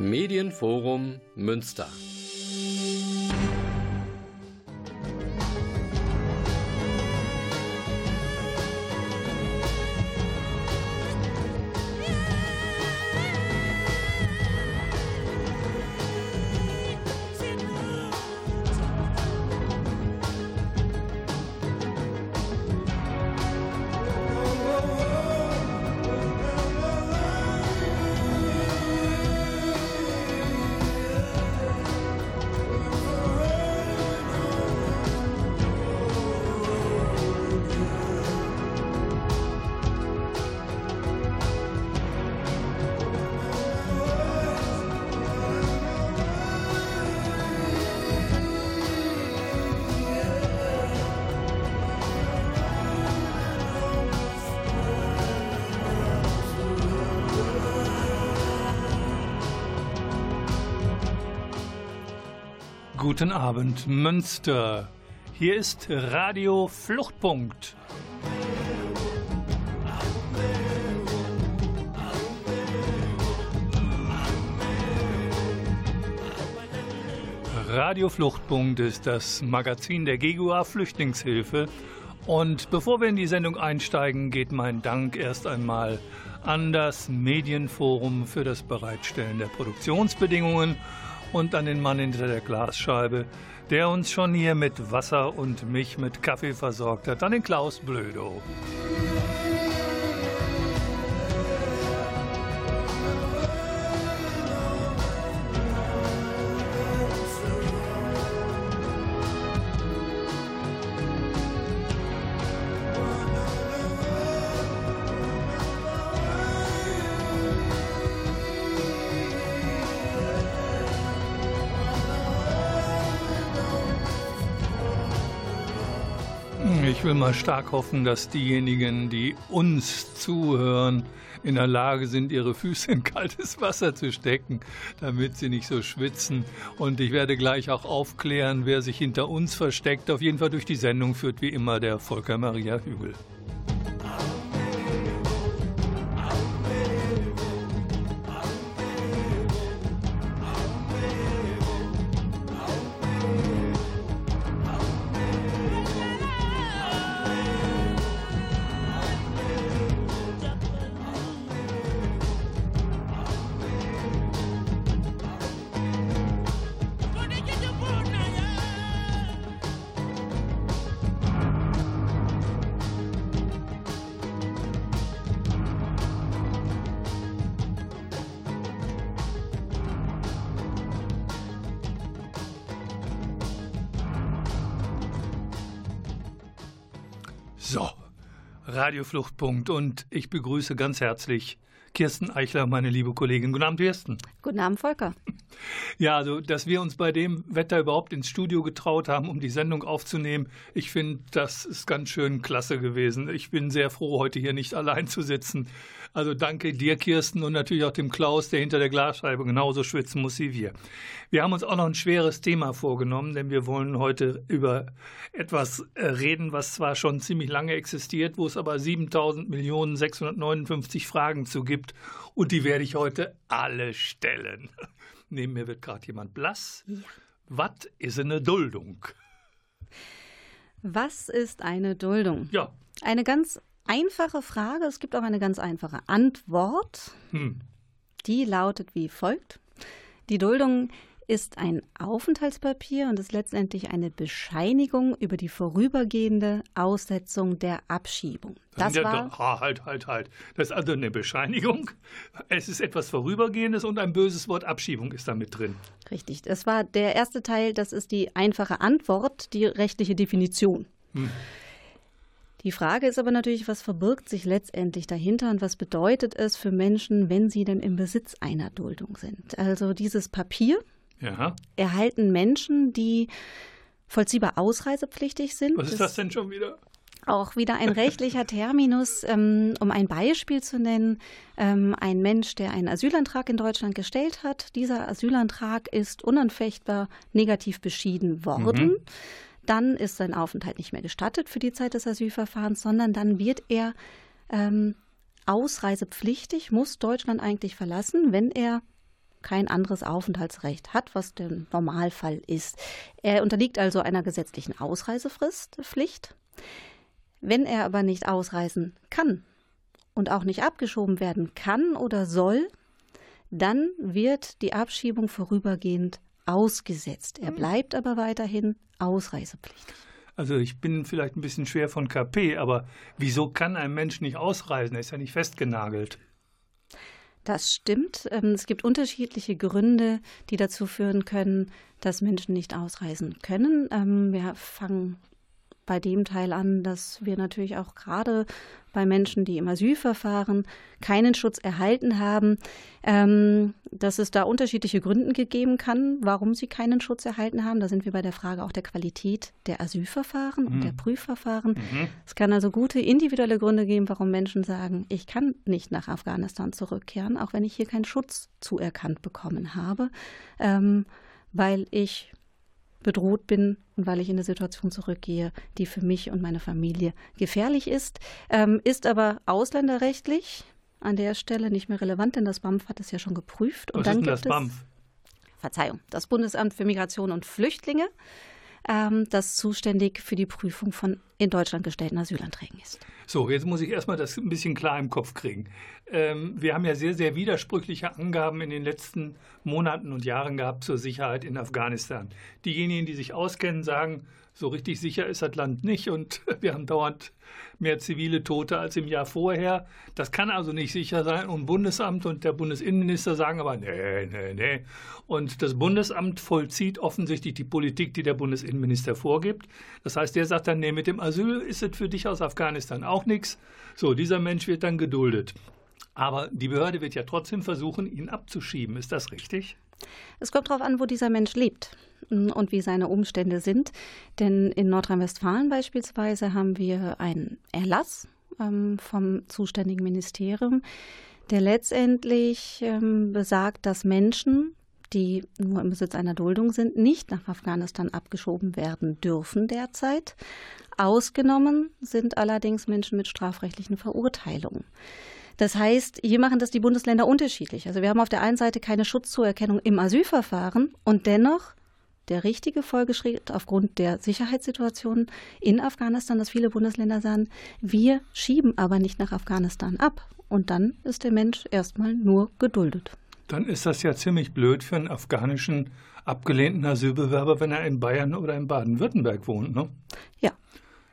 Medienforum Münster. Guten Abend, Münster. Hier ist Radio Fluchtpunkt. Radio Fluchtpunkt ist das Magazin der GEGUA Flüchtlingshilfe. Und bevor wir in die Sendung einsteigen, geht mein Dank erst einmal an das Medienforum für das Bereitstellen der Produktionsbedingungen und an den Mann hinter der Glasscheibe, der uns schon hier mit Wasser und mich mit Kaffee versorgt hat, an den Klaus Blödo. Ich will mal stark hoffen, dass diejenigen, die uns zuhören, in der Lage sind, ihre Füße in kaltes Wasser zu stecken, damit sie nicht so schwitzen. Und ich werde gleich auch aufklären, wer sich hinter uns versteckt. Auf jeden Fall durch die Sendung führt wie immer der Volker Maria Hügel. Radiofluchtpunkt und ich begrüße ganz herzlich Kirsten Eichler, meine liebe Kollegin. Guten Abend, Kirsten. Guten Abend, Volker. Ja, also, dass wir uns bei dem Wetter überhaupt ins Studio getraut haben, um die Sendung aufzunehmen, ich finde, das ist ganz schön klasse gewesen. Ich bin sehr froh, heute hier nicht allein zu sitzen. Also danke dir, Kirsten, und natürlich auch dem Klaus, der hinter der Glasscheibe genauso schwitzen muss wie wir. Wir haben uns auch noch ein schweres Thema vorgenommen, denn wir wollen heute über etwas äh, reden, was zwar schon ziemlich lange existiert, wo es aber 7.000 Millionen 659 Fragen zu gibt. Und die werde ich heute alle stellen. Neben mir wird gerade jemand blass. Ja. Was ist eine Duldung? Was ist eine Duldung? Ja. Eine ganz einfache Frage. Es gibt auch eine ganz einfache Antwort. Hm. Die lautet wie folgt. Die Duldung ist ein Aufenthaltspapier und ist letztendlich eine Bescheinigung über die vorübergehende Aussetzung der Abschiebung. Das ja, war ha, halt, halt, halt. Das ist also eine Bescheinigung. Es ist etwas Vorübergehendes und ein böses Wort Abschiebung ist da mit drin. Richtig. Das war der erste Teil. Das ist die einfache Antwort, die rechtliche Definition. Hm. Die Frage ist aber natürlich, was verbirgt sich letztendlich dahinter und was bedeutet es für Menschen, wenn sie denn im Besitz einer Duldung sind? Also dieses Papier, ja. erhalten Menschen, die vollziehbar ausreisepflichtig sind. Was ist das denn schon wieder? Auch wieder ein rechtlicher Terminus, ähm, um ein Beispiel zu nennen. Ähm, ein Mensch, der einen Asylantrag in Deutschland gestellt hat. Dieser Asylantrag ist unanfechtbar negativ beschieden worden. Mhm. Dann ist sein Aufenthalt nicht mehr gestattet für die Zeit des Asylverfahrens, sondern dann wird er ähm, ausreisepflichtig, muss Deutschland eigentlich verlassen, wenn er kein anderes Aufenthaltsrecht hat, was der Normalfall ist. Er unterliegt also einer gesetzlichen Ausreisefristpflicht. Wenn er aber nicht ausreisen kann und auch nicht abgeschoben werden kann oder soll, dann wird die Abschiebung vorübergehend ausgesetzt. Er hm. bleibt aber weiterhin ausreisepflichtig. Also ich bin vielleicht ein bisschen schwer von KP, aber wieso kann ein Mensch nicht ausreisen? Er ist ja nicht festgenagelt. Das stimmt. Ähm, es gibt unterschiedliche Gründe, die dazu führen können, dass Menschen nicht ausreisen können. Ähm, wir fangen bei dem Teil an, dass wir natürlich auch gerade bei Menschen, die im Asylverfahren keinen Schutz erhalten haben, ähm, dass es da unterschiedliche Gründe gegeben kann, warum sie keinen Schutz erhalten haben. Da sind wir bei der Frage auch der Qualität der Asylverfahren mhm. und der Prüfverfahren. Mhm. Es kann also gute individuelle Gründe geben, warum Menschen sagen, ich kann nicht nach Afghanistan zurückkehren, auch wenn ich hier keinen Schutz zuerkannt bekommen habe, ähm, weil ich bedroht bin und weil ich in eine Situation zurückgehe, die für mich und meine Familie gefährlich ist, ähm, ist aber ausländerrechtlich an der Stelle nicht mehr relevant, denn das BAMF hat es ja schon geprüft. Und Was dann ist denn das BAMF? Verzeihung, das Bundesamt für Migration und Flüchtlinge, ähm, das zuständig für die Prüfung von in Deutschland gestellten Asylanträgen ist. So, jetzt muss ich erstmal das ein bisschen klar im Kopf kriegen. Ähm, wir haben ja sehr, sehr widersprüchliche Angaben in den letzten Monaten und Jahren gehabt zur Sicherheit in Afghanistan. Diejenigen, die sich auskennen, sagen, so richtig sicher ist das Land nicht und wir haben dauernd mehr zivile Tote als im Jahr vorher. Das kann also nicht sicher sein. Und Bundesamt und der Bundesinnenminister sagen aber, nee, nee, nee. Und das Bundesamt vollzieht offensichtlich die Politik, die der Bundesinnenminister vorgibt. Das heißt, der sagt dann, nee, mit dem Asyl ist es für dich aus Afghanistan auch nichts. So, dieser Mensch wird dann geduldet. Aber die Behörde wird ja trotzdem versuchen, ihn abzuschieben. Ist das richtig? Es kommt darauf an, wo dieser Mensch lebt und wie seine Umstände sind. Denn in Nordrhein-Westfalen beispielsweise haben wir einen Erlass ähm, vom zuständigen Ministerium, der letztendlich ähm, besagt, dass Menschen, die nur im Besitz einer Duldung sind, nicht nach Afghanistan abgeschoben werden dürfen derzeit. Ausgenommen sind allerdings Menschen mit strafrechtlichen Verurteilungen. Das heißt, hier machen das die Bundesländer unterschiedlich. Also wir haben auf der einen Seite keine Schutzzuerkennung im Asylverfahren und dennoch der richtige Folgeschritt aufgrund der Sicherheitssituation in Afghanistan, dass viele Bundesländer sagen, wir schieben aber nicht nach Afghanistan ab. Und dann ist der Mensch erstmal nur geduldet. Dann ist das ja ziemlich blöd für einen afghanischen abgelehnten Asylbewerber, wenn er in Bayern oder in Baden-Württemberg wohnt, ne? Ja.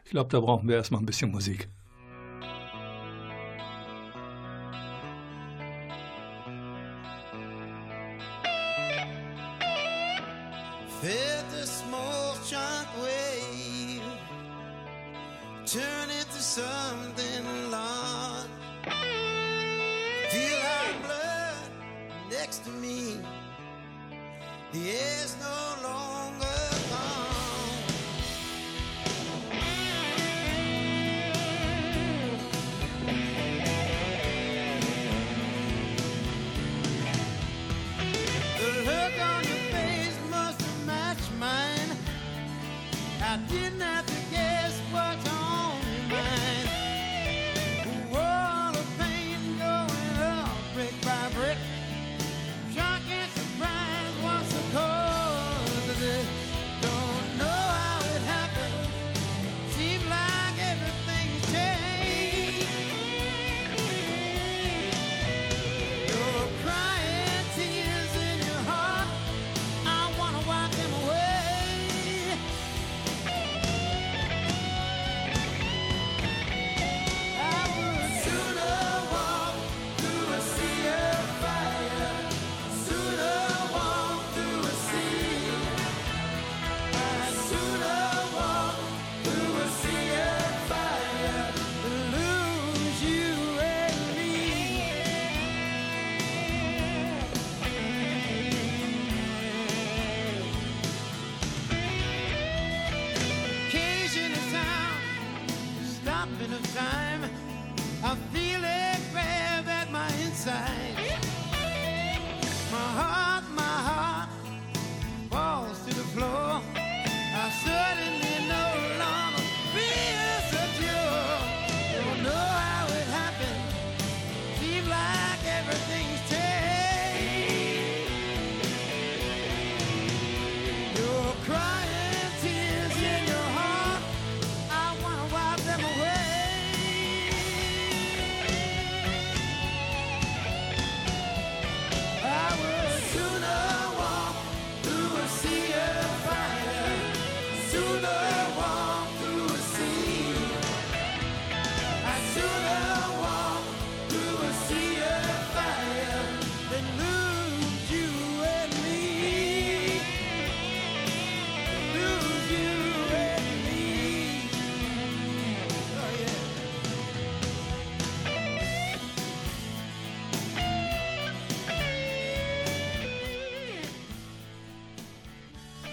Ich glaube, da brauchen wir erstmal ein bisschen Musik. He is no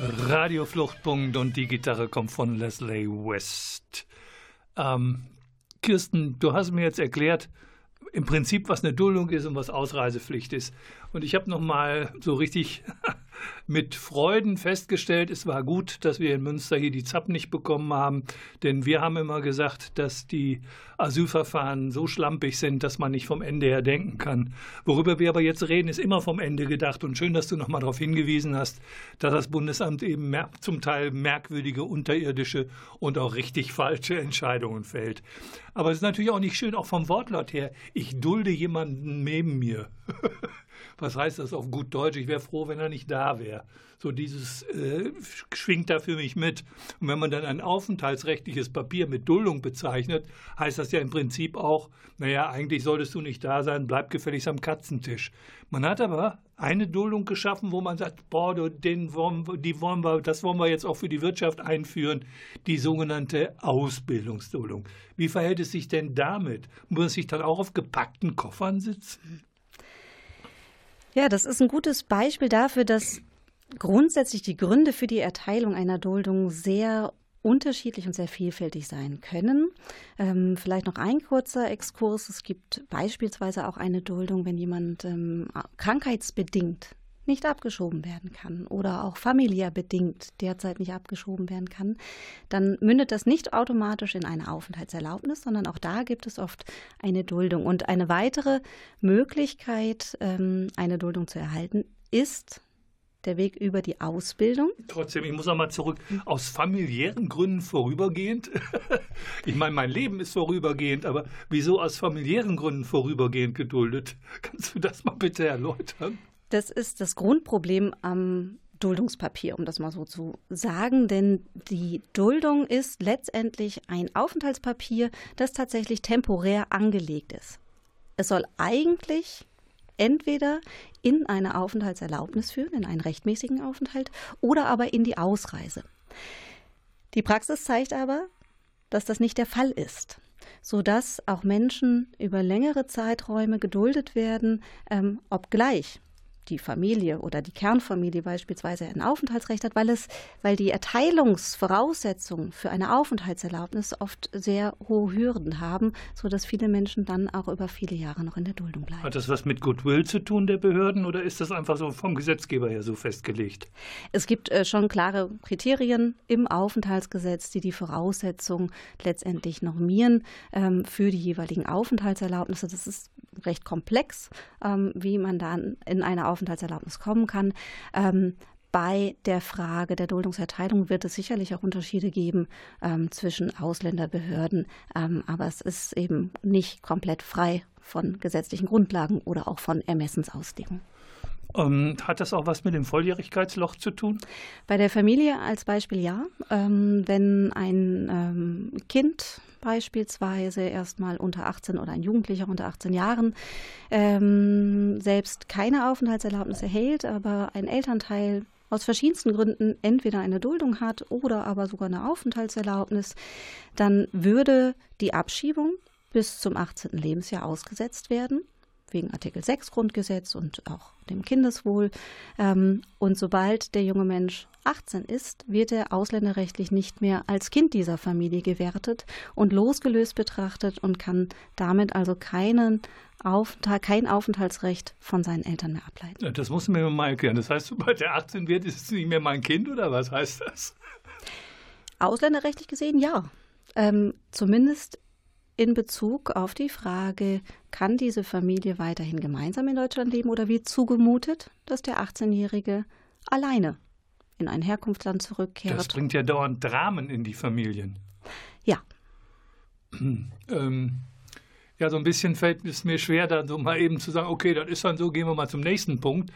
Radiofluchtpunkt und die Gitarre kommt von Leslie West. Ähm, Kirsten, du hast mir jetzt erklärt, im Prinzip, was eine Duldung ist und was Ausreisepflicht ist. Und ich habe noch mal so richtig mit Freuden festgestellt, es war gut, dass wir in Münster hier die ZAP nicht bekommen haben, denn wir haben immer gesagt, dass die Asylverfahren so schlampig sind, dass man nicht vom Ende her denken kann. Worüber wir aber jetzt reden, ist immer vom Ende gedacht. Und schön, dass du nochmal darauf hingewiesen hast, dass das Bundesamt eben zum Teil merkwürdige, unterirdische und auch richtig falsche Entscheidungen fällt. Aber es ist natürlich auch nicht schön, auch vom Wortlaut her. Ich dulde jemanden neben mir. was heißt das auf gut Deutsch? Ich wäre froh, wenn er nicht da wäre. So dieses äh, schwingt da für mich mit. Und wenn man dann ein aufenthaltsrechtliches Papier mit Duldung bezeichnet, heißt das ja im Prinzip auch, naja, eigentlich solltest du nicht da sein, bleib gefälligst am Katzentisch. Man hat aber eine Duldung geschaffen, wo man sagt, boah, den wollen, die wollen wir, das wollen wir jetzt auch für die Wirtschaft einführen, die sogenannte Ausbildungsduldung. Wie verhält es sich denn damit? Muss man sich dann auch auf gepackten Koffern sitzen? Ja, das ist ein gutes Beispiel dafür, dass grundsätzlich die Gründe für die Erteilung einer Duldung sehr unterschiedlich und sehr vielfältig sein können. Ähm, vielleicht noch ein kurzer Exkurs. Es gibt beispielsweise auch eine Duldung, wenn jemand ähm, krankheitsbedingt nicht abgeschoben werden kann oder auch familiär bedingt derzeit nicht abgeschoben werden kann, dann mündet das nicht automatisch in eine Aufenthaltserlaubnis, sondern auch da gibt es oft eine Duldung. Und eine weitere Möglichkeit, ähm, eine Duldung zu erhalten, ist der Weg über die Ausbildung. Trotzdem, ich muss noch mal zurück. Aus familiären Gründen vorübergehend? ich meine, mein Leben ist vorübergehend, aber wieso aus familiären Gründen vorübergehend geduldet? Kannst du das mal bitte erläutern? Das ist das Grundproblem am Duldungspapier, um das mal so zu sagen, denn die Duldung ist letztendlich ein Aufenthaltspapier, das tatsächlich temporär angelegt ist. Es soll eigentlich entweder in eine Aufenthaltserlaubnis führen, in einen rechtmäßigen Aufenthalt, oder aber in die Ausreise. Die Praxis zeigt aber, dass das nicht der Fall ist sodass auch Menschen über längere Zeiträume geduldet werden, ähm, obgleich die Familie oder die Kernfamilie beispielsweise ein Aufenthaltsrecht hat, weil es, weil die Erteilungsvoraussetzungen für eine Aufenthaltserlaubnis oft sehr hohe Hürden haben, sodass viele Menschen dann auch über viele Jahre noch in der Duldung bleiben. Hat das was mit Goodwill zu tun der Behörden oder ist das einfach so vom Gesetzgeber her so festgelegt? Es gibt äh, schon klare Kriterien im Aufenthaltsgesetz, die die Voraussetzungen letztendlich normieren ähm, für die jeweiligen Aufenthaltserlaubnisse. Das ist recht komplex, ähm, wie man dann in eine Aufenthaltserlaubnis kommen kann. Ähm, bei der Frage der Duldungserteilung wird es sicherlich auch Unterschiede geben ähm, zwischen Ausländerbehörden, ähm, aber es ist eben nicht komplett frei von gesetzlichen Grundlagen oder auch von Ermessensauslegung. Ähm, hat das auch was mit dem Volljährigkeitsloch zu tun? Bei der Familie als Beispiel ja. Ähm, wenn ein ähm, Kind beispielsweise erstmal unter 18 oder ein Jugendlicher unter 18 Jahren ähm, selbst keine Aufenthaltserlaubnis erhält, aber ein Elternteil aus verschiedensten Gründen entweder eine Duldung hat oder aber sogar eine Aufenthaltserlaubnis, dann würde die Abschiebung bis zum 18. Lebensjahr ausgesetzt werden wegen Artikel 6 Grundgesetz und auch dem Kindeswohl. Ähm, und sobald der junge Mensch 18 ist, wird er ausländerrechtlich nicht mehr als Kind dieser Familie gewertet und losgelöst betrachtet und kann damit also keinen Aufenthalt, kein Aufenthaltsrecht von seinen Eltern mehr ableiten. Das muss man mir mal erklären. Das heißt, sobald er 18 wird, ist es nicht mehr mein Kind oder was heißt das? Ausländerrechtlich gesehen ja. Ähm, zumindest in Bezug auf die Frage, kann diese Familie weiterhin gemeinsam in Deutschland leben oder wird zugemutet, dass der 18-Jährige alleine in ein Herkunftsland zurückkehrt? Das bringt ja dauernd Dramen in die Familien. Ja. ähm, ja, so ein bisschen fällt es mir schwer, dann so mal eben zu sagen, okay, das ist dann so, gehen wir mal zum nächsten Punkt.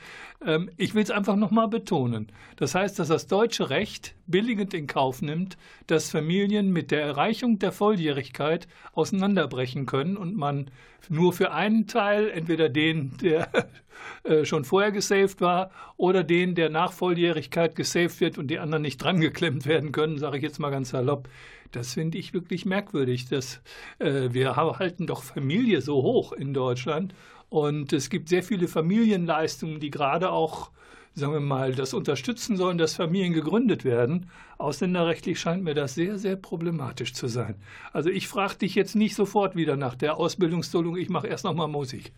Ähm, ich will es einfach nochmal betonen. Das heißt, dass das deutsche Recht billigend in Kauf nimmt, dass Familien mit der Erreichung der Volljährigkeit auseinanderbrechen können und man nur für einen Teil, entweder den, der äh, schon vorher gesaved war, oder den, der nach Volljährigkeit gesaved wird und die anderen nicht drangeklemmt werden können, sage ich jetzt mal ganz salopp, das finde ich wirklich merkwürdig. Dass, äh, wir halten doch Familie so hoch in Deutschland und es gibt sehr viele Familienleistungen, die gerade auch sagen wir mal, das unterstützen sollen, dass Familien gegründet werden. Ausländerrechtlich scheint mir das sehr, sehr problematisch zu sein. Also ich frage dich jetzt nicht sofort wieder nach der Ausbildungsduldung, ich mache erst noch mal Musik.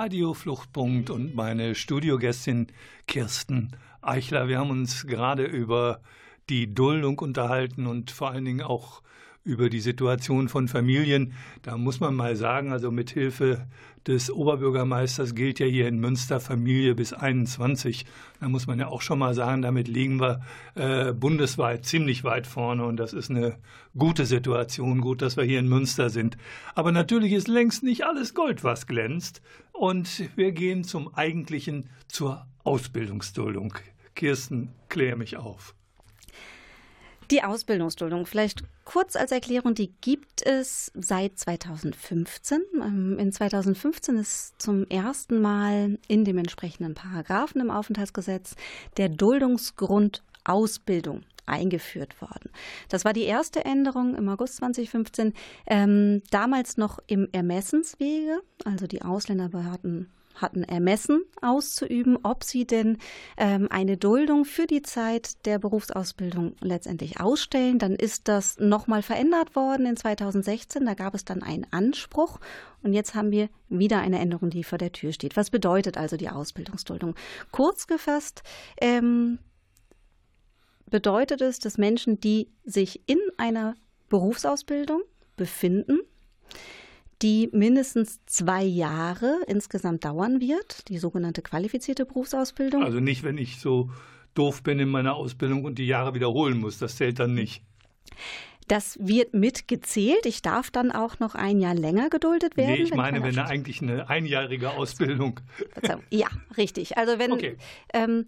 Radiofluchtpunkt und meine Studiogästin Kirsten Eichler. Wir haben uns gerade über die Duldung unterhalten und vor allen Dingen auch über die Situation von Familien. Da muss man mal sagen, also mit Hilfe des Oberbürgermeisters gilt ja hier in Münster Familie bis 21. Da muss man ja auch schon mal sagen, damit liegen wir äh, bundesweit ziemlich weit vorne und das ist eine gute Situation. Gut, dass wir hier in Münster sind. Aber natürlich ist längst nicht alles Gold, was glänzt. Und wir gehen zum eigentlichen, zur Ausbildungsduldung. Kirsten, klär mich auf. Die Ausbildungsduldung, vielleicht kurz als Erklärung, die gibt es seit 2015. Ähm, in 2015 ist zum ersten Mal in dem entsprechenden Paragraphen im Aufenthaltsgesetz der Duldungsgrund Ausbildung eingeführt worden. Das war die erste Änderung im August 2015, ähm, damals noch im Ermessenswege, also die Ausländerbehörden hatten ermessen auszuüben, ob sie denn ähm, eine Duldung für die Zeit der Berufsausbildung letztendlich ausstellen. Dann ist das nochmal verändert worden in 2016. Da gab es dann einen Anspruch. Und jetzt haben wir wieder eine Änderung, die vor der Tür steht. Was bedeutet also die Ausbildungsduldung? Kurz gefasst, ähm, bedeutet es, dass Menschen, die sich in einer Berufsausbildung befinden, die mindestens zwei Jahre insgesamt dauern wird, die sogenannte qualifizierte Berufsausbildung. Also nicht, wenn ich so doof bin in meiner Ausbildung und die Jahre wiederholen muss, das zählt dann nicht. Das wird mitgezählt. Ich darf dann auch noch ein Jahr länger geduldet werden. Nee, ich meine, wenn eigentlich eine einjährige Ausbildung. Ja, richtig. Also wenn okay. ähm,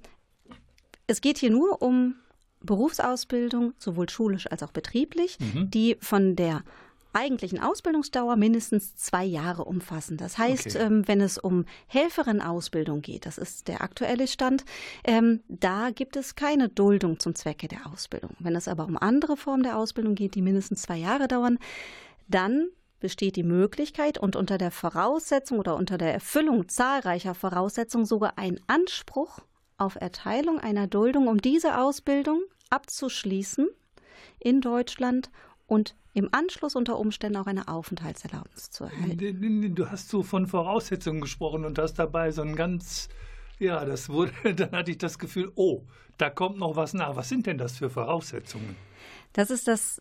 es geht hier nur um Berufsausbildung, sowohl schulisch als auch betrieblich, mhm. die von der eigentlichen Ausbildungsdauer mindestens zwei Jahre umfassen. Das heißt, okay. ähm, wenn es um Helferin-Ausbildung geht, das ist der aktuelle Stand, ähm, da gibt es keine Duldung zum Zwecke der Ausbildung. Wenn es aber um andere Formen der Ausbildung geht, die mindestens zwei Jahre dauern, dann besteht die Möglichkeit und unter der Voraussetzung oder unter der Erfüllung zahlreicher Voraussetzungen sogar ein Anspruch auf Erteilung einer Duldung, um diese Ausbildung abzuschließen in Deutschland und im Anschluss unter Umständen auch eine Aufenthaltserlaubnis zu erhalten. Du hast so von Voraussetzungen gesprochen und hast dabei so ein ganz, ja, das wurde, dann hatte ich das Gefühl, oh, da kommt noch was nach. Was sind denn das für Voraussetzungen? Das ist das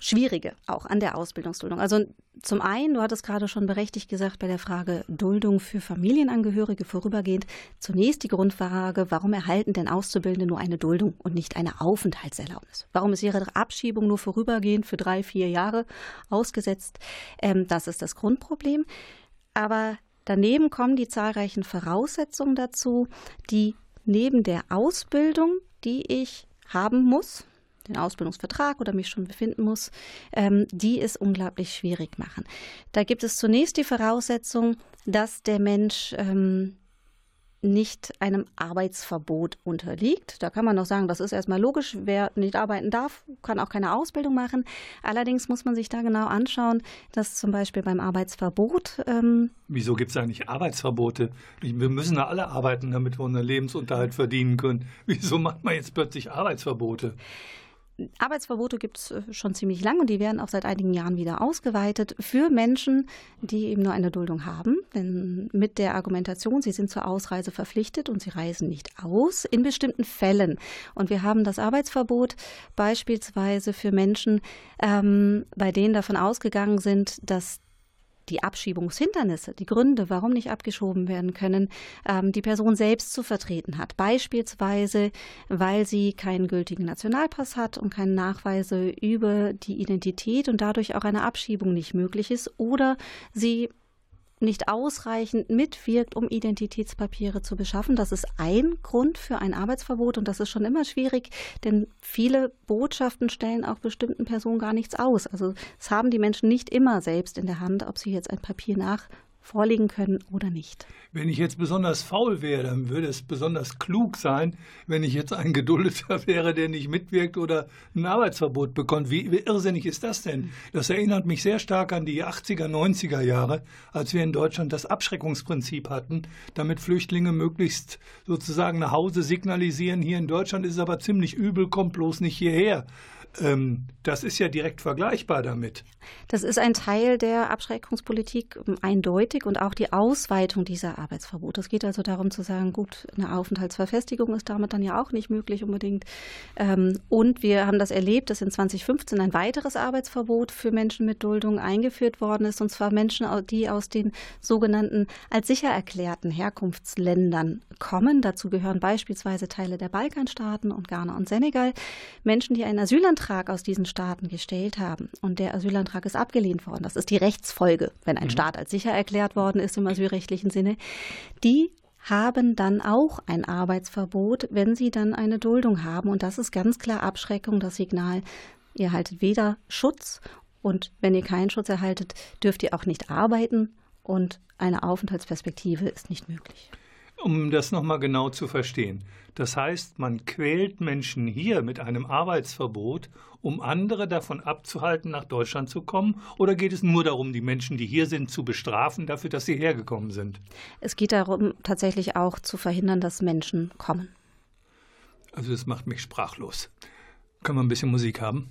Schwierige auch an der Ausbildungsduldung. Also zum einen, du hattest gerade schon berechtigt gesagt bei der Frage Duldung für Familienangehörige vorübergehend, zunächst die Grundfrage, warum erhalten denn Auszubildende nur eine Duldung und nicht eine Aufenthaltserlaubnis? Warum ist ihre Abschiebung nur vorübergehend für drei, vier Jahre ausgesetzt? Ähm, das ist das Grundproblem. Aber daneben kommen die zahlreichen Voraussetzungen dazu, die neben der Ausbildung, die ich haben muss, den Ausbildungsvertrag oder mich schon befinden muss, ähm, die es unglaublich schwierig machen. Da gibt es zunächst die Voraussetzung, dass der Mensch ähm, nicht einem Arbeitsverbot unterliegt. Da kann man noch sagen, das ist erstmal logisch. Wer nicht arbeiten darf, kann auch keine Ausbildung machen. Allerdings muss man sich da genau anschauen, dass zum Beispiel beim Arbeitsverbot. Ähm Wieso gibt es eigentlich Arbeitsverbote? Wir müssen ja alle arbeiten, damit wir unseren Lebensunterhalt verdienen können. Wieso macht man jetzt plötzlich Arbeitsverbote? Arbeitsverbote gibt es äh, schon ziemlich lang und die werden auch seit einigen Jahren wieder ausgeweitet für Menschen, die eben nur eine Duldung haben. Denn mit der Argumentation, sie sind zur Ausreise verpflichtet und sie reisen nicht aus in bestimmten Fällen. Und wir haben das Arbeitsverbot beispielsweise für Menschen, ähm, bei denen davon ausgegangen sind, dass die Abschiebungshindernisse, die Gründe, warum nicht abgeschoben werden können, ähm, die Person selbst zu vertreten hat. Beispielsweise, weil sie keinen gültigen Nationalpass hat und keine Nachweise über die Identität und dadurch auch eine Abschiebung nicht möglich ist oder sie nicht ausreichend mitwirkt, um Identitätspapiere zu beschaffen. Das ist ein Grund für ein Arbeitsverbot und das ist schon immer schwierig, denn viele Botschaften stellen auch bestimmten Personen gar nichts aus. Also es haben die Menschen nicht immer selbst in der Hand, ob sie jetzt ein Papier nach vorlegen können oder nicht. Wenn ich jetzt besonders faul wäre, dann würde es besonders klug sein, wenn ich jetzt ein Geduldeter wäre, der nicht mitwirkt oder ein Arbeitsverbot bekommt. Wie, wie irrsinnig ist das denn? Das erinnert mich sehr stark an die 80er, 90er Jahre, als wir in Deutschland das Abschreckungsprinzip hatten, damit Flüchtlinge möglichst sozusagen nach Hause signalisieren, hier in Deutschland ist es aber ziemlich übel, kommt bloß nicht hierher. Ähm, das ist ja direkt vergleichbar damit. Das ist ein Teil der Abschreckungspolitik ähm, eindeutig und auch die Ausweitung dieser Arbeitsverbote. Es geht also darum zu sagen, gut, eine Aufenthaltsverfestigung ist damit dann ja auch nicht möglich unbedingt. Ähm, und wir haben das erlebt, dass in 2015 ein weiteres Arbeitsverbot für Menschen mit Duldung eingeführt worden ist, und zwar Menschen, die aus den sogenannten als sicher erklärten Herkunftsländern kommen. Dazu gehören beispielsweise Teile der Balkanstaaten und Ghana und Senegal. Menschen, die einen Asylantrag Asylantrag aus diesen Staaten gestellt haben. Und der Asylantrag ist abgelehnt worden, das ist die Rechtsfolge, wenn ein mhm. Staat als sicher erklärt worden ist im asylrechtlichen Sinne, die haben dann auch ein Arbeitsverbot, wenn sie dann eine Duldung haben. Und das ist ganz klar Abschreckung, das Signal, ihr erhaltet weder Schutz. Und wenn ihr keinen Schutz erhaltet, dürft ihr auch nicht arbeiten. Und eine Aufenthaltsperspektive ist nicht möglich um das nochmal genau zu verstehen. Das heißt, man quält Menschen hier mit einem Arbeitsverbot, um andere davon abzuhalten, nach Deutschland zu kommen? Oder geht es nur darum, die Menschen, die hier sind, zu bestrafen dafür, dass sie hergekommen sind? Es geht darum, tatsächlich auch zu verhindern, dass Menschen kommen. Also das macht mich sprachlos. Können wir ein bisschen Musik haben?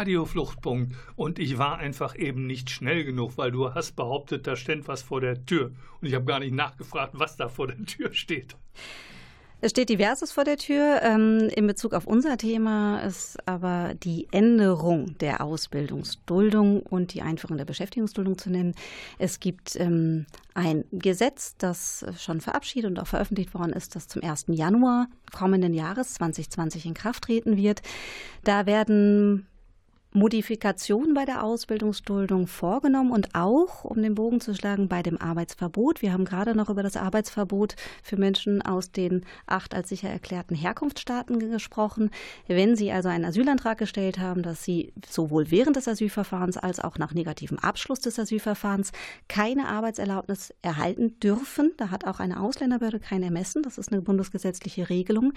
Radiofluchtpunkt und ich war einfach eben nicht schnell genug, weil du hast behauptet, da stand was vor der Tür und ich habe gar nicht nachgefragt, was da vor der Tür steht. Es steht diverses vor der Tür. Ähm, in Bezug auf unser Thema ist aber die Änderung der Ausbildungsduldung und die Einführung der Beschäftigungsduldung zu nennen. Es gibt ähm, ein Gesetz, das schon verabschiedet und auch veröffentlicht worden ist, das zum 1. Januar kommenden Jahres 2020 in Kraft treten wird. Da werden Modifikationen bei der Ausbildungsduldung vorgenommen und auch, um den Bogen zu schlagen, bei dem Arbeitsverbot. Wir haben gerade noch über das Arbeitsverbot für Menschen aus den acht als sicher erklärten Herkunftsstaaten gesprochen. Wenn Sie also einen Asylantrag gestellt haben, dass Sie sowohl während des Asylverfahrens als auch nach negativem Abschluss des Asylverfahrens keine Arbeitserlaubnis erhalten dürfen, da hat auch eine Ausländerbehörde kein Ermessen, das ist eine bundesgesetzliche Regelung.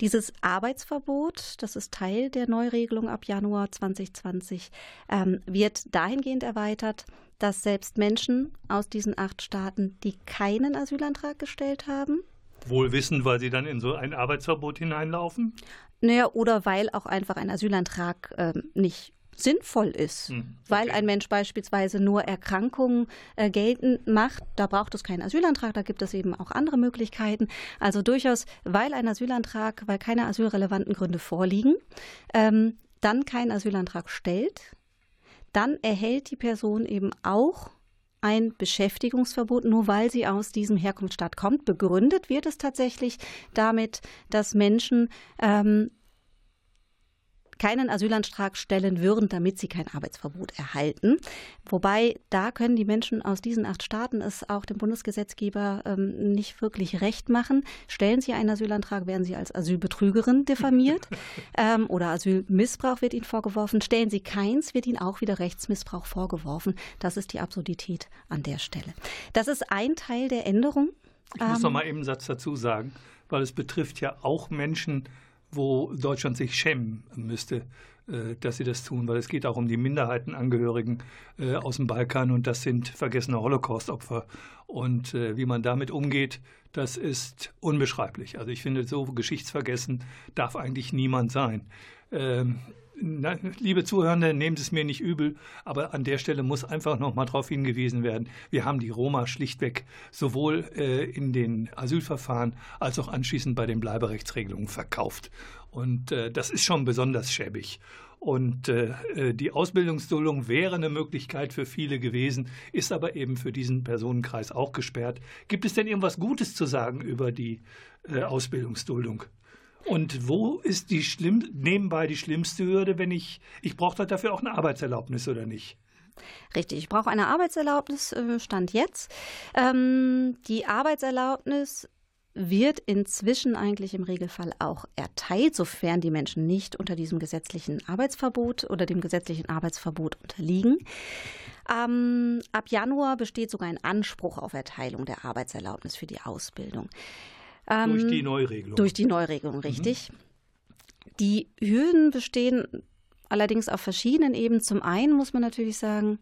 Dieses Arbeitsverbot, das ist Teil der Neuregelung ab Januar 2020. 2020 ähm, wird dahingehend erweitert, dass selbst Menschen aus diesen acht Staaten, die keinen Asylantrag gestellt haben, Wohl wissend, weil sie dann in so ein Arbeitsverbot hineinlaufen? Naja, oder weil auch einfach ein Asylantrag ähm, nicht sinnvoll ist, hm, okay. weil ein Mensch beispielsweise nur Erkrankungen äh, geltend macht. Da braucht es keinen Asylantrag, da gibt es eben auch andere Möglichkeiten. Also durchaus, weil ein Asylantrag, weil keine asylrelevanten Gründe vorliegen, ähm, dann keinen Asylantrag stellt, dann erhält die Person eben auch ein Beschäftigungsverbot, nur weil sie aus diesem Herkunftsstaat kommt. Begründet wird es tatsächlich damit, dass Menschen ähm, keinen Asylantrag stellen würden, damit sie kein Arbeitsverbot erhalten. Wobei da können die Menschen aus diesen acht Staaten es auch dem Bundesgesetzgeber ähm, nicht wirklich recht machen. Stellen sie einen Asylantrag, werden sie als Asylbetrügerin diffamiert ähm, oder Asylmissbrauch wird ihnen vorgeworfen. Stellen sie keins, wird ihnen auch wieder Rechtsmissbrauch vorgeworfen. Das ist die Absurdität an der Stelle. Das ist ein Teil der Änderung. Ich muss ähm, noch mal eben einen Satz dazu sagen, weil es betrifft ja auch Menschen, wo Deutschland sich schämen müsste, äh, dass sie das tun, weil es geht auch um die Minderheitenangehörigen äh, aus dem Balkan und das sind vergessene Holocaust-Opfer. Und äh, wie man damit umgeht, das ist unbeschreiblich. Also ich finde, so geschichtsvergessen darf eigentlich niemand sein. Liebe Zuhörende, nehmt es mir nicht übel, aber an der Stelle muss einfach noch mal darauf hingewiesen werden, wir haben die Roma schlichtweg sowohl äh, in den Asylverfahren als auch anschließend bei den Bleiberechtsregelungen verkauft. Und äh, das ist schon besonders schäbig. Und äh, äh die Ausbildungsduldung wäre eine Möglichkeit für viele gewesen, ist aber eben für diesen Personenkreis auch gesperrt. Gibt es denn irgendwas Gutes zu sagen über die äh, Ausbildungsduldung? Und wo ist die schlimm, nebenbei die schlimmste Hürde, wenn ich, ich brauche dafür auch eine Arbeitserlaubnis oder nicht? Richtig, ich brauche eine Arbeitserlaubnis, äh, Stand jetzt. Ähm, die Arbeitserlaubnis wird inzwischen eigentlich im Regelfall auch erteilt, sofern die Menschen nicht unter diesem gesetzlichen Arbeitsverbot oder dem gesetzlichen Arbeitsverbot unterliegen. Ähm, ab Januar besteht sogar ein Anspruch auf Erteilung der Arbeitserlaubnis für die Ausbildung. Ähm, durch die Neuregelung. Durch die Neuregelung, richtig. Mhm. Die Hürden bestehen allerdings auf verschiedenen Ebenen. Zum einen muss man natürlich sagen,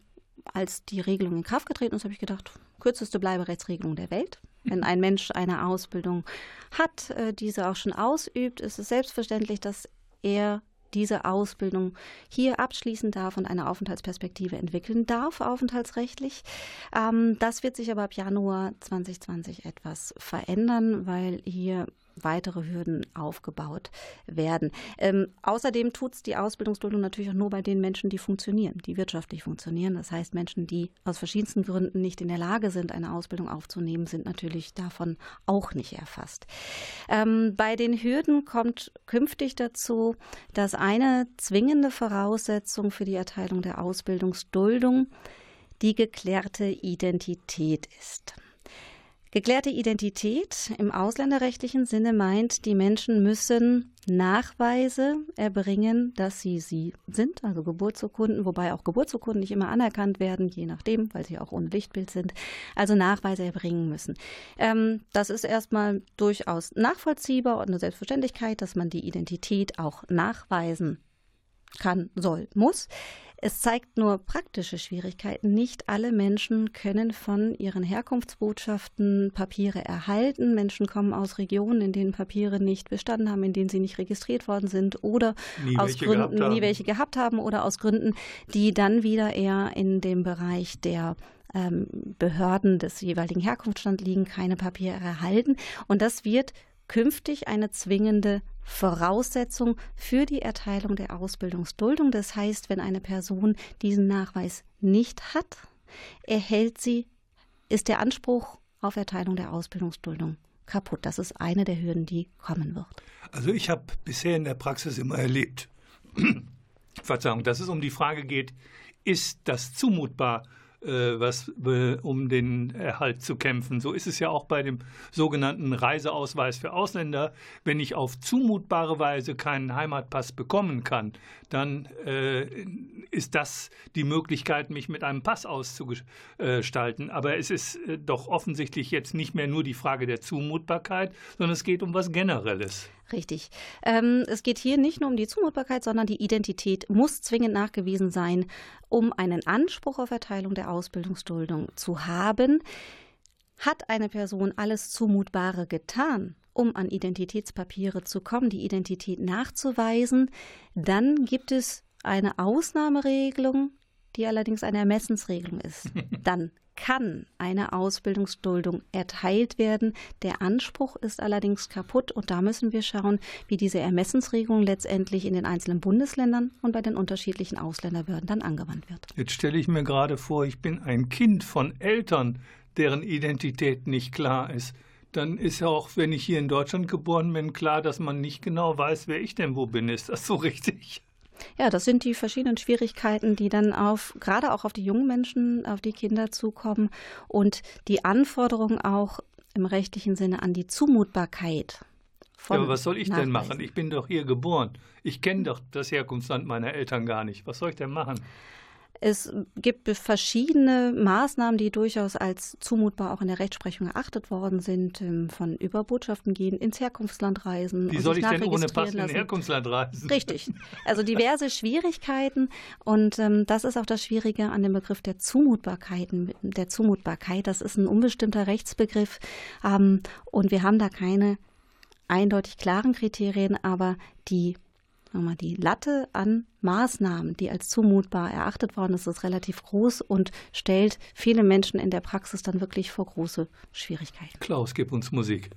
als die Regelung in Kraft getreten ist, habe ich gedacht, kürzeste Bleiberechtsregelung der Welt. Wenn ein Mensch eine Ausbildung hat, äh, diese auch schon ausübt, ist es selbstverständlich, dass er diese Ausbildung hier abschließen darf und eine Aufenthaltsperspektive entwickeln darf, aufenthaltsrechtlich. Ähm, das wird sich aber ab Januar 2020 etwas verändern, weil hier weitere Hürden aufgebaut werden. Ähm, außerdem tut es die Ausbildungsduldung natürlich auch nur bei den Menschen, die funktionieren, die wirtschaftlich funktionieren. Das heißt, Menschen, die aus verschiedensten Gründen nicht in der Lage sind, eine Ausbildung aufzunehmen, sind natürlich davon auch nicht erfasst. Ähm, bei den Hürden kommt künftig dazu, dass eine zwingende Voraussetzung für die Erteilung der Ausbildungsduldung die geklärte Identität ist. Geklärte Identität im ausländerrechtlichen Sinne meint, die Menschen müssen Nachweise erbringen, dass sie sie sind, also Geburtsurkunden, wobei auch Geburtsurkunden nicht immer anerkannt werden, je nachdem, weil sie auch ohne Lichtbild sind, also Nachweise erbringen müssen. Ähm, das ist erstmal durchaus nachvollziehbar und eine Selbstverständlichkeit, dass man die Identität auch nachweisen kann, soll, muss. Es zeigt nur praktische Schwierigkeiten. Nicht alle Menschen können von ihren Herkunftsbotschaften Papiere erhalten. Menschen kommen aus Regionen, in denen Papiere nicht bestanden haben, in denen sie nicht registriert worden sind oder nie aus Gründen nie welche gehabt haben oder aus Gründen, die dann wieder eher in dem Bereich der ähm, Behörden des jeweiligen Herkunftsstands liegen, keine Papiere erhalten. Und das wird künftig eine zwingende Voraussetzung für die Erteilung der Ausbildungsduldung. Das heißt, wenn eine Person diesen Nachweis nicht hat, erhält sie, ist der Anspruch auf Erteilung der Ausbildungsduldung kaputt. Das ist eine der Hürden, die kommen wird. Also ich habe bisher in der Praxis immer erlebt, Verzeihung, dass es um die Frage geht, ist das zumutbar was um den Erhalt zu kämpfen. So ist es ja auch bei dem sogenannten Reiseausweis für Ausländer. Wenn ich auf zumutbare Weise keinen Heimatpass bekommen kann, dann äh, ist das die Möglichkeit, mich mit einem Pass auszugestalten. Aber es ist äh, doch offensichtlich jetzt nicht mehr nur die Frage der Zumutbarkeit, sondern es geht um was Generelles. Richtig. Ähm, es geht hier nicht nur um die Zumutbarkeit, sondern die Identität muss zwingend nachgewiesen sein, um einen Anspruch auf Erteilung der Ausbildungsduldung zu haben. Hat eine Person alles Zumutbare getan, um an Identitätspapiere zu kommen, die Identität nachzuweisen, dann gibt es eine Ausnahmeregelung, die allerdings eine Ermessensregelung ist. Dann kann eine Ausbildungsduldung erteilt werden. Der Anspruch ist allerdings kaputt und da müssen wir schauen, wie diese Ermessensregelung letztendlich in den einzelnen Bundesländern und bei den unterschiedlichen Ausländerbehörden dann angewandt wird. Jetzt stelle ich mir gerade vor, ich bin ein Kind von Eltern, deren Identität nicht klar ist. Dann ist ja auch, wenn ich hier in Deutschland geboren bin, klar, dass man nicht genau weiß, wer ich denn wo bin. Ist das so richtig? Ja, das sind die verschiedenen Schwierigkeiten, die dann auf, gerade auch auf die jungen Menschen, auf die Kinder zukommen und die Anforderungen auch im rechtlichen Sinne an die Zumutbarkeit. ja, aber was soll ich denn machen? Ich bin doch hier geboren. Ich kenne doch das Herkunftsland meiner Eltern gar nicht. Was soll ich denn machen? Es gibt verschiedene Maßnahmen, die durchaus als zumutbar auch in der Rechtsprechung erachtet worden sind, ähm, von über Botschaften gehen, ins Herkunftsland reisen. Wie soll ich denn ohne Pass in Herkunftsland reisen? Richtig. Also diverse Schwierigkeiten und ähm, das ist auch das Schwierige an dem Begriff der Zumutbarkeiten, der Zumutbarkeit. Das ist ein unbestimmter Rechtsbegriff ähm, und wir haben da keine eindeutig klaren Kriterien, aber die mal, die Latte an Maßnahmen, die als zumutbar erachtet worden ist, ist relativ groß und stellt viele Menschen in der Praxis dann wirklich vor große Schwierigkeiten. Klaus, gib uns Musik.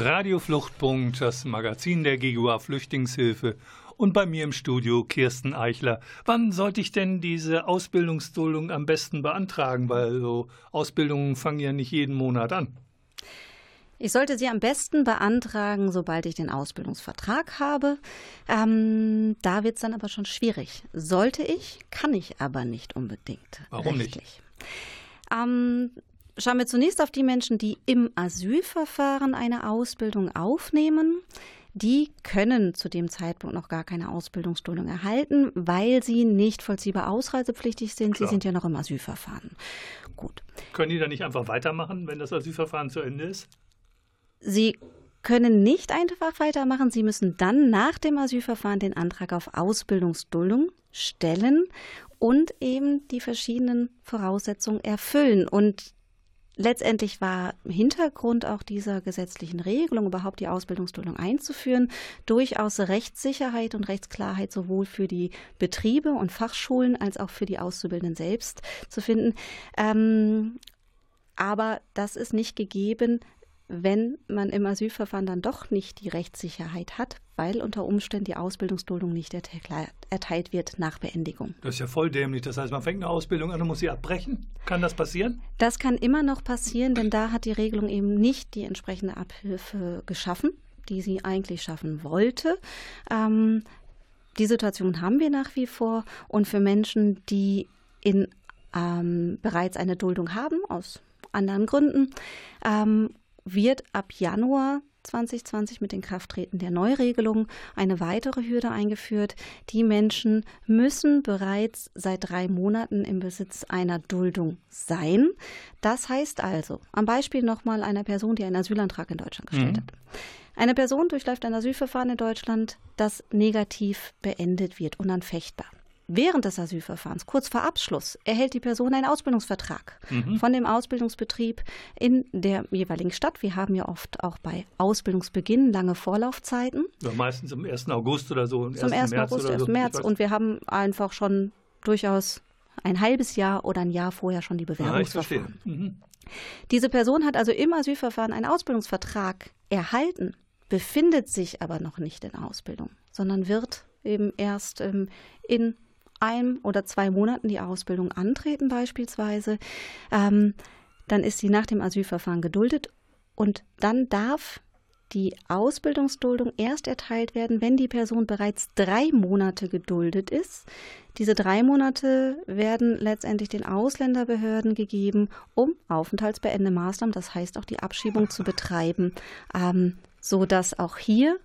Radio Fluchtpunkt, das Magazin der GUA Flüchtlingshilfe und bei mir im Studio Kirsten Eichler. Wann sollte ich denn diese Ausbildungsduldung am besten beantragen? Weil so Ausbildungen fangen ja nicht jeden Monat an. Ich sollte sie am besten beantragen, sobald ich den Ausbildungsvertrag habe. Ähm, da wird es dann aber schon schwierig. Sollte ich, kann ich aber nicht unbedingt. Warum rechtlich. nicht? Ähm, Schauen wir zunächst auf die Menschen, die im Asylverfahren eine Ausbildung aufnehmen. Die können zu dem Zeitpunkt noch gar keine Ausbildungsduldung erhalten, weil sie nicht vollziehbar ausreisepflichtig sind. Klar. Sie sind ja noch im Asylverfahren. Gut. Können die dann nicht einfach weitermachen, wenn das Asylverfahren zu Ende ist? Sie können nicht einfach weitermachen. Sie müssen dann nach dem Asylverfahren den Antrag auf Ausbildungsduldung stellen und eben die verschiedenen Voraussetzungen erfüllen. Und Letztendlich war Hintergrund auch dieser gesetzlichen Regelung, überhaupt die Ausbildungsduldung einzuführen, durchaus Rechtssicherheit und Rechtsklarheit sowohl für die Betriebe und Fachschulen als auch für die Auszubildenden selbst zu finden. Ähm, aber das ist nicht gegeben, wenn man im Asylverfahren dann doch nicht die Rechtssicherheit hat, weil unter Umständen die Ausbildungsduldung nicht erteilt wird nach Beendigung. Das ist ja voll dämlich. Das heißt, man fängt eine Ausbildung an und muss sie abbrechen. Kann das passieren? Das kann immer noch passieren, denn da hat die Regelung eben nicht die entsprechende Abhilfe geschaffen, die sie eigentlich schaffen wollte. Ähm, die Situation haben wir nach wie vor und für Menschen, die in, ähm, bereits eine Duldung haben, aus anderen Gründen, ähm, wird ab Januar 2020 mit den Krafttreten der Neuregelung eine weitere Hürde eingeführt. Die Menschen müssen bereits seit drei Monaten im Besitz einer Duldung sein. Das heißt also, am Beispiel nochmal einer Person, die einen Asylantrag in Deutschland gestellt mhm. hat. Eine Person durchläuft ein Asylverfahren in Deutschland, das negativ beendet wird, unanfechtbar. Während des Asylverfahrens, kurz vor Abschluss, erhält die Person einen Ausbildungsvertrag mhm. von dem Ausbildungsbetrieb in der jeweiligen Stadt. Wir haben ja oft auch bei Ausbildungsbeginn lange Vorlaufzeiten. Ja, meistens am 1. August oder so. Zum 1. März August, 1. So. März. Und wir haben einfach schon durchaus ein halbes Jahr oder ein Jahr vorher schon die Bewerbungsverfahren. Ah, mhm. Diese Person hat also im Asylverfahren einen Ausbildungsvertrag erhalten, befindet sich aber noch nicht in Ausbildung, sondern wird eben erst ähm, in ein oder zwei Monaten die Ausbildung antreten beispielsweise, ähm, dann ist sie nach dem Asylverfahren geduldet und dann darf die Ausbildungsduldung erst erteilt werden, wenn die Person bereits drei Monate geduldet ist. Diese drei Monate werden letztendlich den Ausländerbehörden gegeben, um aufenthaltsbeendende Maßnahmen, das heißt auch die Abschiebung zu betreiben, ähm, so dass auch hier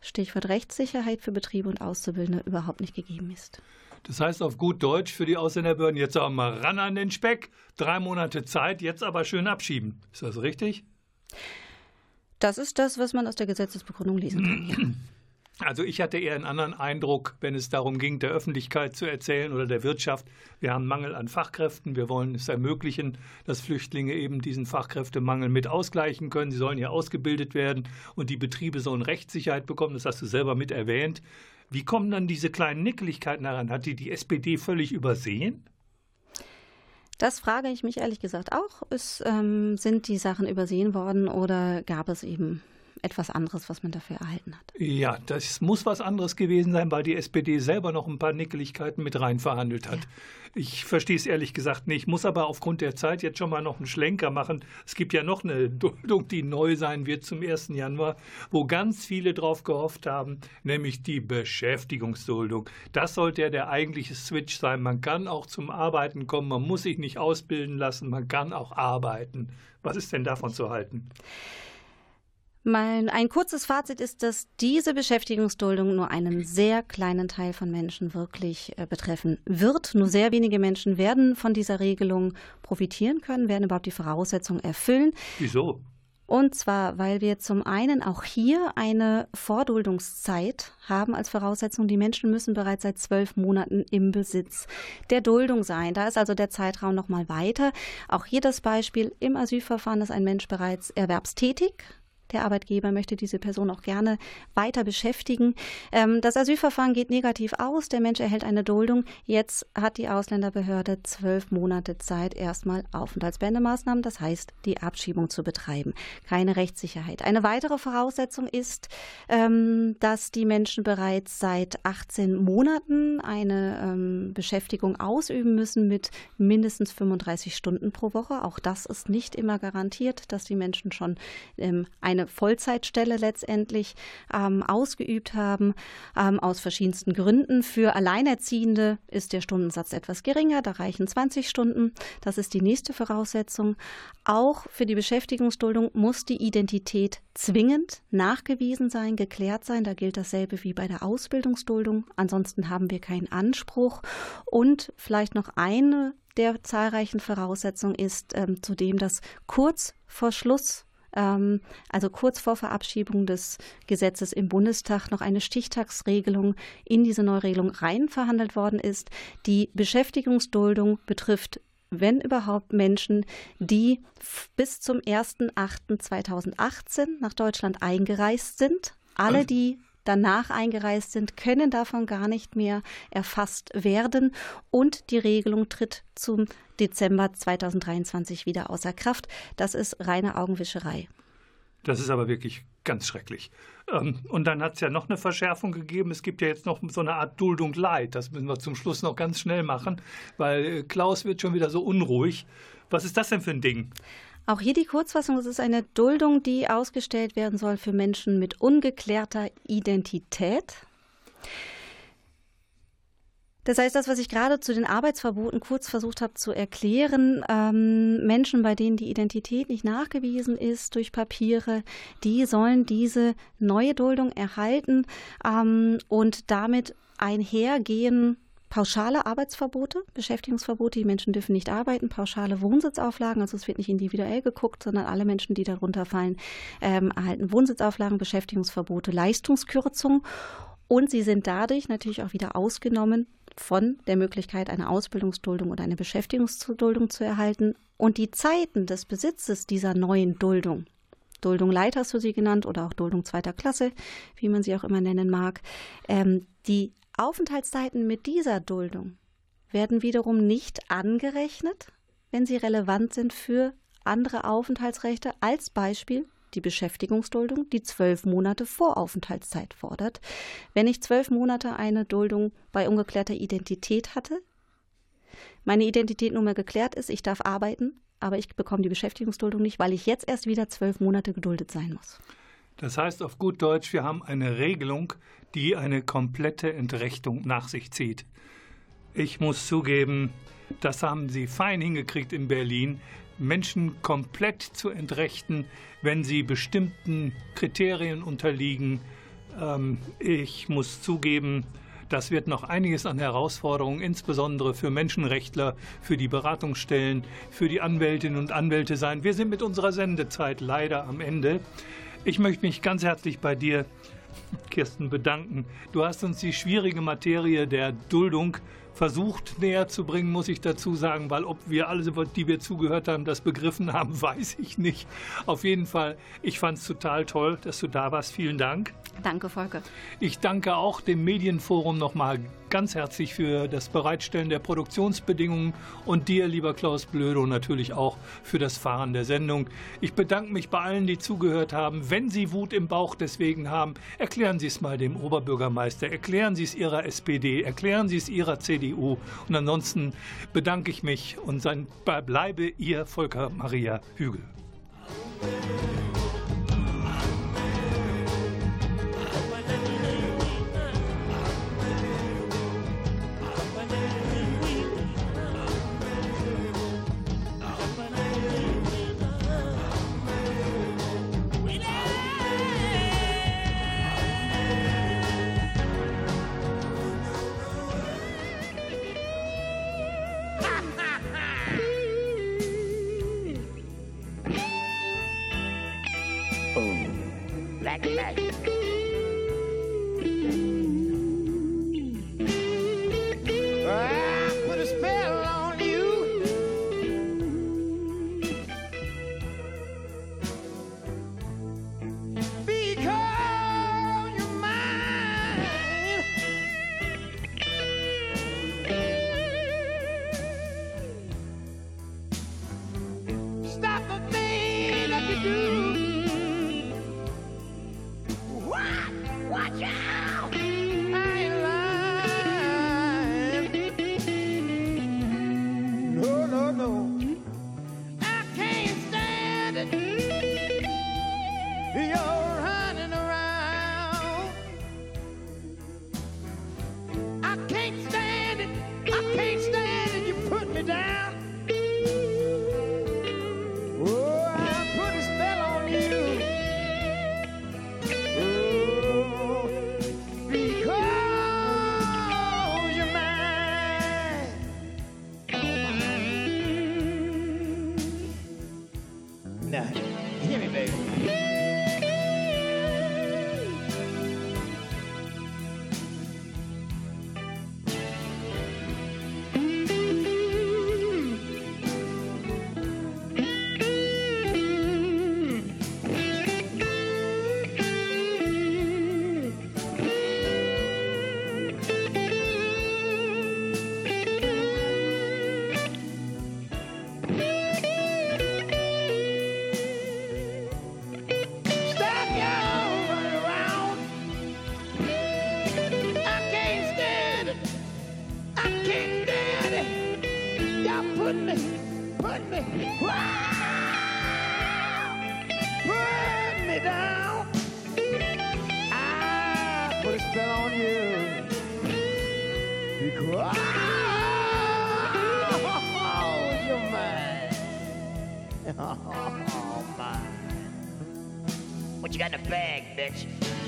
Stichwort Rechtssicherheit für Betriebe und Auszubildende überhaupt nicht gegeben ist. Das heißt auf gut Deutsch für die Ausländerbehörden, jetzt auch mal ran an den Speck, drei Monate Zeit, jetzt aber schön abschieben. Ist das richtig? Das ist das, was man aus der Gesetzesbegründung lesen kann. Ja. Also ich hatte eher einen anderen Eindruck, wenn es darum ging, der Öffentlichkeit zu erzählen oder der Wirtschaft, wir haben Mangel an Fachkräften, wir wollen es ermöglichen, dass Flüchtlinge eben diesen Fachkräftemangel mit ausgleichen können. Sie sollen ja ausgebildet werden und die Betriebe sollen Rechtssicherheit bekommen, das hast du selber mit erwähnt. Wie kommen dann diese kleinen Nickeligkeiten heran? Hat die die SPD völlig übersehen? Das frage ich mich ehrlich gesagt auch. Ist, ähm, sind die Sachen übersehen worden oder gab es eben etwas anderes, was man dafür erhalten hat. Ja, das muss was anderes gewesen sein, weil die SPD selber noch ein paar Nickeligkeiten mit rein verhandelt hat. Ja. Ich verstehe es ehrlich gesagt nicht, muss aber aufgrund der Zeit jetzt schon mal noch einen Schlenker machen. Es gibt ja noch eine Duldung, die neu sein wird zum 1. Januar, wo ganz viele drauf gehofft haben, nämlich die Beschäftigungsduldung. Das sollte ja der eigentliche Switch sein. Man kann auch zum Arbeiten kommen, man muss sich nicht ausbilden lassen, man kann auch arbeiten. Was ist denn davon zu halten? Mein, ein kurzes Fazit ist, dass diese Beschäftigungsduldung nur einen sehr kleinen Teil von Menschen wirklich äh, betreffen wird. Nur sehr wenige Menschen werden von dieser Regelung profitieren können, werden überhaupt die Voraussetzungen erfüllen. Wieso? Und zwar, weil wir zum einen auch hier eine Vorduldungszeit haben als Voraussetzung. Die Menschen müssen bereits seit zwölf Monaten im Besitz der Duldung sein. Da ist also der Zeitraum nochmal weiter. Auch hier das Beispiel, im Asylverfahren ist ein Mensch bereits erwerbstätig, Der Arbeitgeber möchte diese Person auch gerne weiter beschäftigen. Ähm, das Asylverfahren geht negativ aus. Der Mensch erhält eine Duldung. Jetzt hat die Ausländerbehörde zwölf Monate Zeit, erstmal Aufenthaltsbändemaßnahmen, das heißt die Abschiebung zu betreiben. Keine Rechtssicherheit. Eine weitere Voraussetzung ist, ähm, dass die Menschen bereits seit 18 Monaten eine ähm, Beschäftigung ausüben müssen mit mindestens 35 Stunden pro Woche. Auch das ist nicht immer garantiert, dass die Menschen schon ähm, eine Vollzeitstelle letztendlich ähm, ausgeübt haben, ähm, aus verschiedensten Gründen. Für Alleinerziehende ist der Stundensatz etwas geringer, da reichen 20 Stunden. Das ist die nächste Voraussetzung. Auch für die Beschäftigungsduldung muss die Identität zwingend nachgewiesen sein, geklärt sein. Da gilt dasselbe wie bei der Ausbildungsduldung. Ansonsten haben wir keinen Anspruch. Und vielleicht noch eine der zahlreichen Voraussetzungen ist ähm, zudem, dass kurz vor Schluss also kurz vor Verabschiedung des Gesetzes im Bundestag noch eine Stichtagsregelung in diese Neuregelung rein verhandelt worden ist. Die Beschäftigungsduldung betrifft wenn überhaupt Menschen, die bis zum 01.08.2018 nach Deutschland eingereist sind. Alle, die danach eingereist sind, können davon gar nicht mehr erfasst werden und die Regelung tritt zum Dezember 2023 wieder außer Kraft. Das ist reine Augenwischerei. Das ist aber wirklich ganz schrecklich. Ähm, und dann hat es ja noch eine Verschärfung gegeben. Es gibt ja jetzt noch so eine Art Duldung Leid. Das müssen wir zum Schluss noch ganz schnell machen, weil äh, Klaus wird schon wieder so unruhig. Was ist das denn für ein Ding? Auch hier die Kurzfassung, es ist eine Duldung, die ausgestellt werden soll für Menschen mit ungeklärter Identität. Das heißt, das, was ich gerade zu den Arbeitsverboten kurz versucht habe zu erklären, ähm, Menschen, bei denen die Identität nicht nachgewiesen ist durch Papiere, die sollen diese neue Duldung erhalten ähm, und damit einhergehen pauschale Arbeitsverbote, Beschäftigungsverbote, die Menschen dürfen nicht arbeiten, pauschale Wohnsitzauflagen, also es wird nicht individuell geguckt, sondern alle Menschen, die darunter fallen, ähm, erhalten Wohnsitzauflagen, Beschäftigungsverbote, Leistungskürzung und sie sind dadurch natürlich auch wieder ausgenommen von der Möglichkeit, eine Ausbildungsduldung oder eine Beschäftigungsduldung zu erhalten. Und die Zeiten des Besitzes dieser neuen Duldung, Duldung Leiter hast du sie genannt oder auch Duldung zweiter Klasse, wie man sie auch immer nennen mag, ähm, die Aufenthaltszeiten mit dieser Duldung werden wiederum nicht angerechnet, wenn sie relevant sind für andere Aufenthaltsrechte, als Beispiel die Beschäftigungsduldung, die zwölf Monate Voraufenthaltszeit fordert. Wenn ich zwölf Monate eine Duldung bei ungeklärter Identität hatte, meine Identität nun mal geklärt ist, ich darf arbeiten, aber ich bekomme die Beschäftigungsduldung nicht, weil ich jetzt erst wieder zwölf Monate geduldet sein muss. Das heißt auf gut Deutsch, wir haben eine Regelung, die eine komplette Entrechtung nach sich zieht. Ich muss zugeben, das haben Sie fein hingekriegt in Berlin. Menschen komplett zu entrechten, wenn sie bestimmten Kriterien unterliegen. Ähm, ich muss zugeben, das wird noch einiges an Herausforderungen, insbesondere für Menschenrechtler, für die Beratungsstellen, für die Anwältinnen und Anwälte sein. Wir sind mit unserer Sendezeit leider am Ende. Ich möchte mich ganz herzlich bei dir, Kirsten, bedanken. Du hast uns die schwierige Materie der Duldung versucht näher zu bringen, muss ich dazu sagen, weil ob wir alle, die wir zugehört haben, das begriffen haben, weiß ich nicht. Auf jeden Fall, ich fand es total toll, dass du da warst. Vielen Dank. Danke, Volker. Ich danke auch dem Medienforum nochmal ganz herzlich für das Bereitstellen der Produktionsbedingungen und dir, lieber Klaus Blödo, natürlich auch für das Fahren der Sendung. Ich bedanke mich bei allen, die zugehört haben. Wenn Sie Wut im Bauch deswegen haben, erklären Sie es mal dem Oberbürgermeister, erklären Sie es Ihrer SPD, erklären Sie es Ihrer CDU. Und ansonsten bedanke ich mich und bleibe Ihr Volker Maria Hügel. You got in a bag, bitch?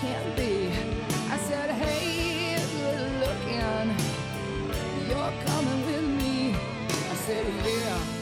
Can't be. I said, hey, good looking, you're coming with me. I said, yeah.